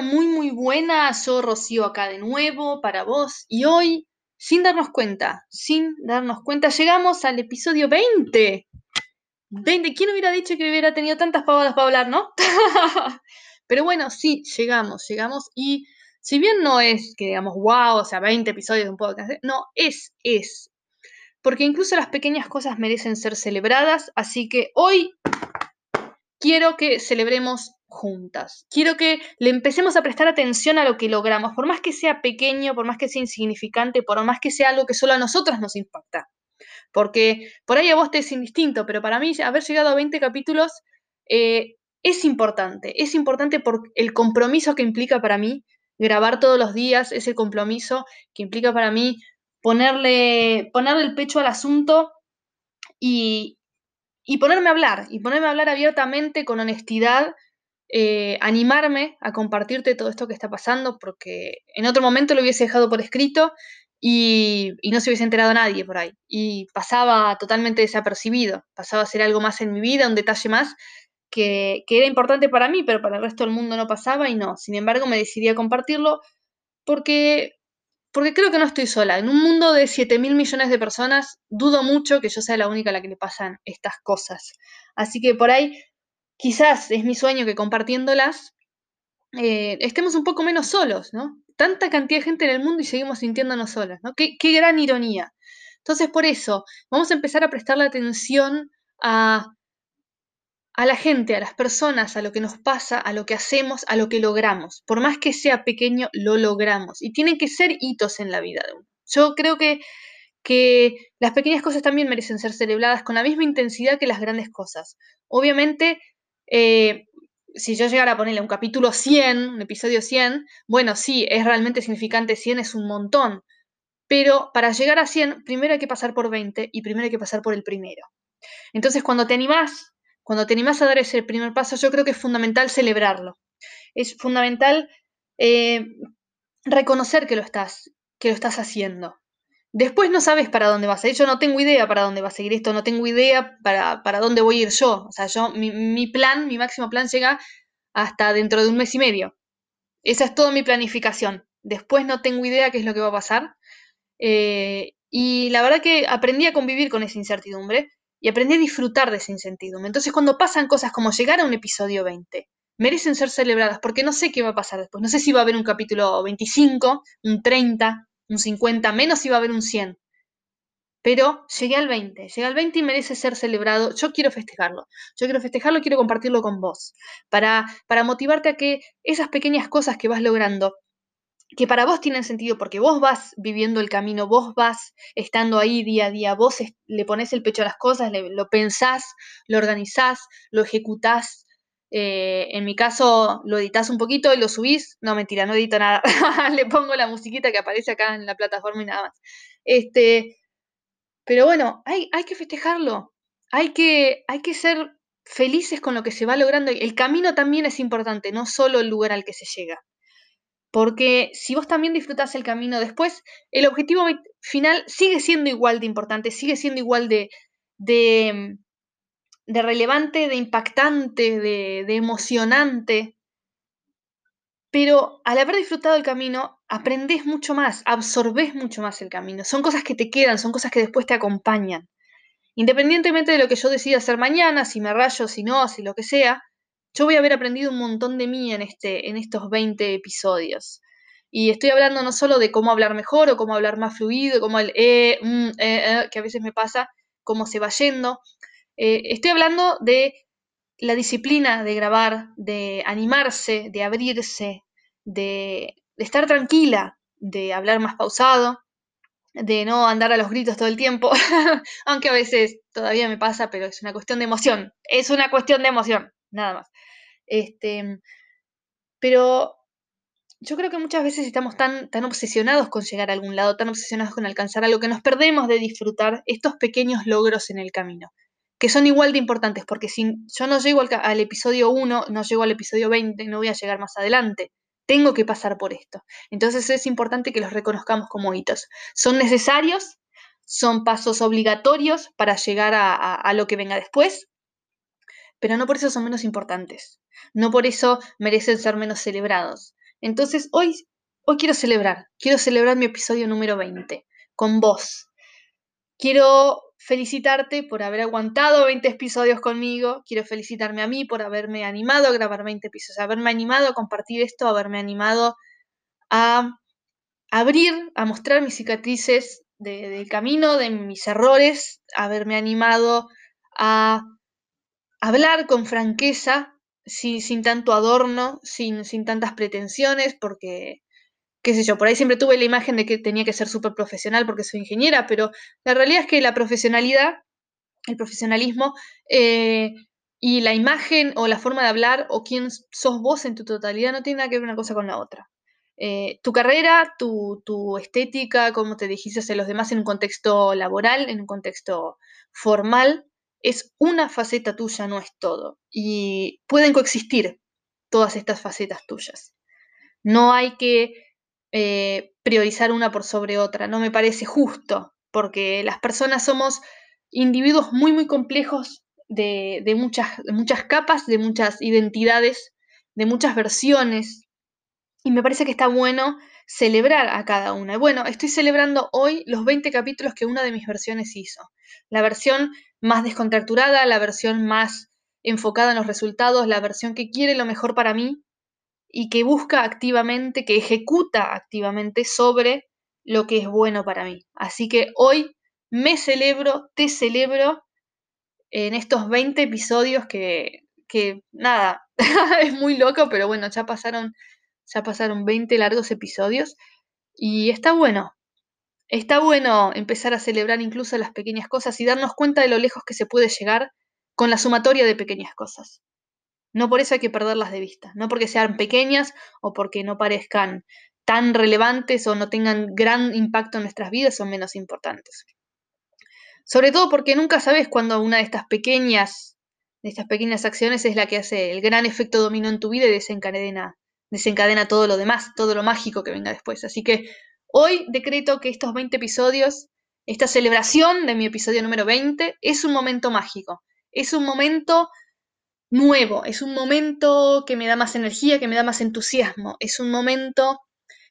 muy, muy buena. Yo, Rocío, acá de nuevo para vos. Y hoy, sin darnos cuenta, sin darnos cuenta, llegamos al episodio 20. 20. ¿Quién hubiera dicho que hubiera tenido tantas pavadas para hablar, no? pero bueno, sí, llegamos, llegamos. Y si bien no es que digamos, wow, o sea, 20 episodios de un podcast, no, es, es. Porque incluso las pequeñas cosas merecen ser celebradas. Así que hoy quiero que celebremos Quiero que le empecemos a prestar atención a lo que logramos, por más que sea pequeño, por más que sea insignificante, por más que sea algo que solo a nosotras nos impacta. Porque por ahí a vos te es indistinto, pero para mí haber llegado a 20 capítulos eh, es importante. Es importante por el compromiso que implica para mí grabar todos los días, ese compromiso que implica para mí ponerle, ponerle el pecho al asunto y, y ponerme a hablar, y ponerme a hablar abiertamente, con honestidad, eh, animarme a compartirte todo esto que está pasando, porque en otro momento lo hubiese dejado por escrito y, no se hubiese enterado nadie por ahí. Y pasaba totalmente desapercibido, pasaba a ser algo más en mi vida, un detalle más que, era importante para mí, pero para el resto del mundo no pasaba y no. Sin embargo, me decidí a compartirlo porque porque creo que no estoy sola. En un mundo de 7 mil millones de personas, dudo mucho que yo sea la única a la que le pasan estas cosas. Así que por ahí, quizás es mi sueño que compartiéndolas eh, estemos un poco menos solos, ¿no? Tanta cantidad de gente en el mundo y seguimos sintiéndonos solas, ¿no? Qué, qué gran ironía. Entonces, por eso, vamos a empezar a prestarle atención a a la gente, a las personas, a lo que nos pasa, a lo que hacemos, a lo que logramos. Por más que sea pequeño, lo logramos. Y tienen que ser hitos en la vida de uno. Yo creo que, que las pequeñas cosas también merecen ser celebradas con la misma intensidad que las grandes cosas. Obviamente, eh, si yo llegara a ponerle un capítulo 100, un episodio 100, bueno, sí, es realmente significante, 100 es un montón. Pero para llegar a 100, primero hay que pasar por 20 y primero hay que pasar por el primero. Entonces, cuando te animás cuando te animas a dar ese primer paso, yo creo que es fundamental celebrarlo. Es fundamental eh, reconocer que lo estás, que lo estás haciendo. Después no sabes para dónde vas a ir. Yo no tengo idea para dónde va a seguir esto, no tengo idea para, para dónde voy a ir yo. O sea, yo, mi, plan, mi máximo plan llega hasta dentro de un mes y medio. Esa es toda mi planificación. Después no tengo idea qué es lo que va a pasar. Eh, y la verdad que aprendí a convivir con esa incertidumbre y aprendí a disfrutar de ese incertidumbre. Entonces, cuando pasan cosas como llegar a un episodio 20, merecen ser celebradas porque no sé qué va a pasar después. No sé si va a haber un capítulo 25, un 30, un 50, menos si va a haber un 100. Pero llegué al 20, llegué al 20 y merece ser celebrado. Yo quiero festejarlo. Yo quiero festejarlo y quiero compartirlo con vos. Para, para motivarte a que esas pequeñas cosas que vas logrando que para vos tienen sentido porque vos vas viviendo el camino, vos vas estando ahí día a día, vos le pones el pecho a las cosas, lo pensás, lo organizás, lo ejecutás. Eh, en mi caso, lo editas un poquito y lo subís. No, mentira, no edito nada. le pongo la musiquita que aparece acá en la plataforma y nada más. Este, pero bueno, hay, que festejarlo. Hay que, hay que ser felices con lo que se va logrando. El camino también es importante, no solo el lugar al que se llega. Porque si vos también disfrutás el camino después, el objetivo final sigue siendo igual de importante, sigue siendo igual de, de, relevante, de impactante, de, de emocionante. Pero al haber disfrutado el camino, aprendes mucho más, absorbes mucho más el camino. Son cosas que te quedan, son cosas que después te acompañan. Independientemente de lo que yo decida hacer mañana, si me rayo, si no, si lo que sea, yo voy a haber aprendido un montón de mí en, este, en estos 20 episodios. Y estoy hablando no solo de cómo hablar mejor o cómo hablar más fluido, como el eh, mm, eh, eh, que a veces me pasa, cómo se va yendo. Eh, estoy hablando de la disciplina de grabar, de animarse, de abrirse, de, de estar tranquila, de hablar más pausado, de no andar a los gritos todo el tiempo, aunque a veces todavía me pasa, pero es una cuestión de emoción, es una cuestión de emoción, nada más. Este, pero yo creo que muchas veces estamos tan, tan obsesionados con llegar a algún lado, tan obsesionados con alcanzar algo, que nos perdemos de disfrutar estos pequeños logros en el camino, que son igual de importantes, porque si yo no llego al, episodio 1, no llego al episodio 20, no voy a llegar más adelante. Tengo que pasar por esto. Entonces es importante que los reconozcamos como hitos. Son necesarios, son pasos obligatorios para llegar a, a lo que venga después, pero no por eso son menos importantes, no por eso merecen ser menos celebrados. Entonces hoy, hoy quiero celebrar, quiero celebrar mi episodio número 20 con vos. Quiero felicitarte por haber aguantado 20 episodios conmigo, quiero felicitarme a mí por haberme animado a grabar 20 episodios, haberme animado a compartir esto, haberme animado a abrir, a mostrar mis cicatrices del camino, de mis errores, haberme animado a hablar con franqueza, sin, tanto adorno, sin, sin tantas pretensiones, porque qué sé yo, por ahí siempre tuve la imagen de que tenía que ser súper profesional porque soy ingeniera, pero la realidad es que la profesionalidad, el profesionalismo eh, y la imagen o la forma de hablar o quién sos vos en tu totalidad no tiene nada que ver una cosa con la otra. Eh, tu carrera, tu, tu, estética, cómo te dijiste a los demás en un contexto laboral, en un contexto formal, es una faceta tuya, no es todo. Y pueden coexistir todas estas facetas tuyas. No hay que eh, priorizar una por sobre otra. No me parece justo, porque las personas somos individuos muy, muy complejos de, muchas, muchas capas, de muchas identidades, de muchas versiones. Y me parece que está bueno celebrar a cada una. bueno, estoy celebrando hoy los 20 capítulos que una de mis versiones hizo. La versión más descontracturada, la versión más enfocada en los resultados, la versión que quiere lo mejor para mí y que busca activamente, que ejecuta activamente sobre lo que es bueno para mí. Así que hoy me celebro, te celebro en estos 20 episodios que, que nada, es muy loco, pero bueno, ya pasaron, ya pasaron 20 largos episodios y está bueno. Está bueno empezar a celebrar incluso las pequeñas cosas y darnos cuenta de lo lejos que se puede llegar con la sumatoria de pequeñas cosas. No por eso hay que perderlas de vista, no porque sean pequeñas o porque no parezcan tan relevantes o no tengan gran impacto en nuestras vidas son menos importantes. Sobre todo porque nunca sabes cuándo una de estas pequeñas, de estas pequeñas acciones es la que hace el gran efecto dominó en tu vida y desencadena, desencadena todo lo demás, todo lo mágico que venga después. Así que hoy decreto que estos 20 episodios, esta celebración de mi episodio número 20, es un momento mágico. Es un momento nuevo, es un momento que me da más energía, que me da más entusiasmo, es un momento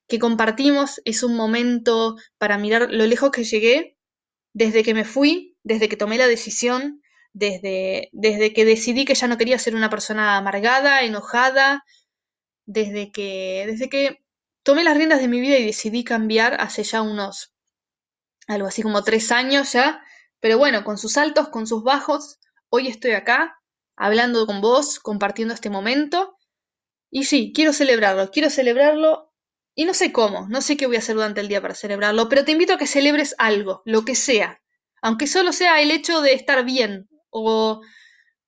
que compartimos, es un momento para mirar lo lejos que llegué desde que me fui, desde que tomé la decisión, desde, desde que decidí que ya no quería ser una persona amargada, enojada, desde que, desde que tomé las riendas de mi vida y decidí cambiar hace ya unos, algo así como tres años ya, pero bueno, con sus altos, con sus bajos, hoy estoy acá hablando con vos, compartiendo este momento. Y sí, quiero celebrarlo, quiero celebrarlo y no sé cómo, no sé qué voy a hacer durante el día para celebrarlo, pero te invito a que celebres algo, lo que sea, aunque solo sea el hecho de estar bien o,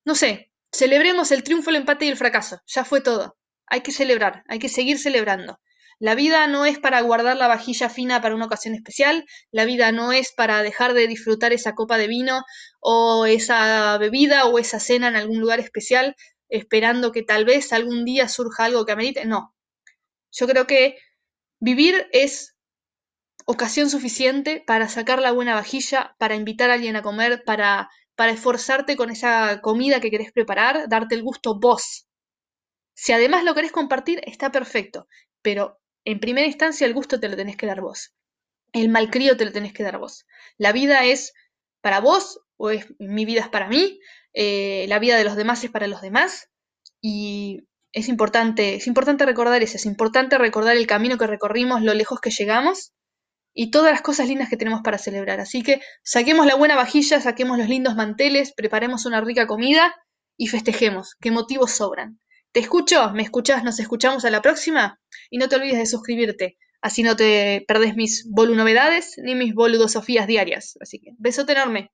no sé, celebremos el triunfo, el empate y el fracaso, ya fue todo. Hay que celebrar, hay que seguir celebrando. La vida no es para guardar la vajilla fina para una ocasión especial, la vida no es para dejar de disfrutar esa copa de vino o esa bebida o esa cena en algún lugar especial esperando que tal vez algún día surja algo que amerite. No, yo creo que vivir es ocasión suficiente para sacar la buena vajilla, para invitar a alguien a comer, para, para esforzarte con esa comida que querés preparar, darte el gusto vos. Si además lo querés compartir, está perfecto, pero en primera instancia el gusto te lo tenés que dar vos. El malcrío te lo tenés que dar vos. La vida es para vos, o es, mi vida es para mí, eh, la vida de los demás es para los demás, y es importante, es importante recordar eso, es importante recordar el camino que recorrimos, lo lejos que llegamos, y todas las cosas lindas que tenemos para celebrar. Así que saquemos la buena vajilla, saquemos los lindos manteles, preparemos una rica comida y festejemos, que motivos sobran. ¿Te escucho? ¿Me escuchás? ¿Nos escuchamos a la próxima? Y no te olvides de suscribirte, así no te perdés mis bolu novedades ni mis boludosofías diarias. Así que besote enorme.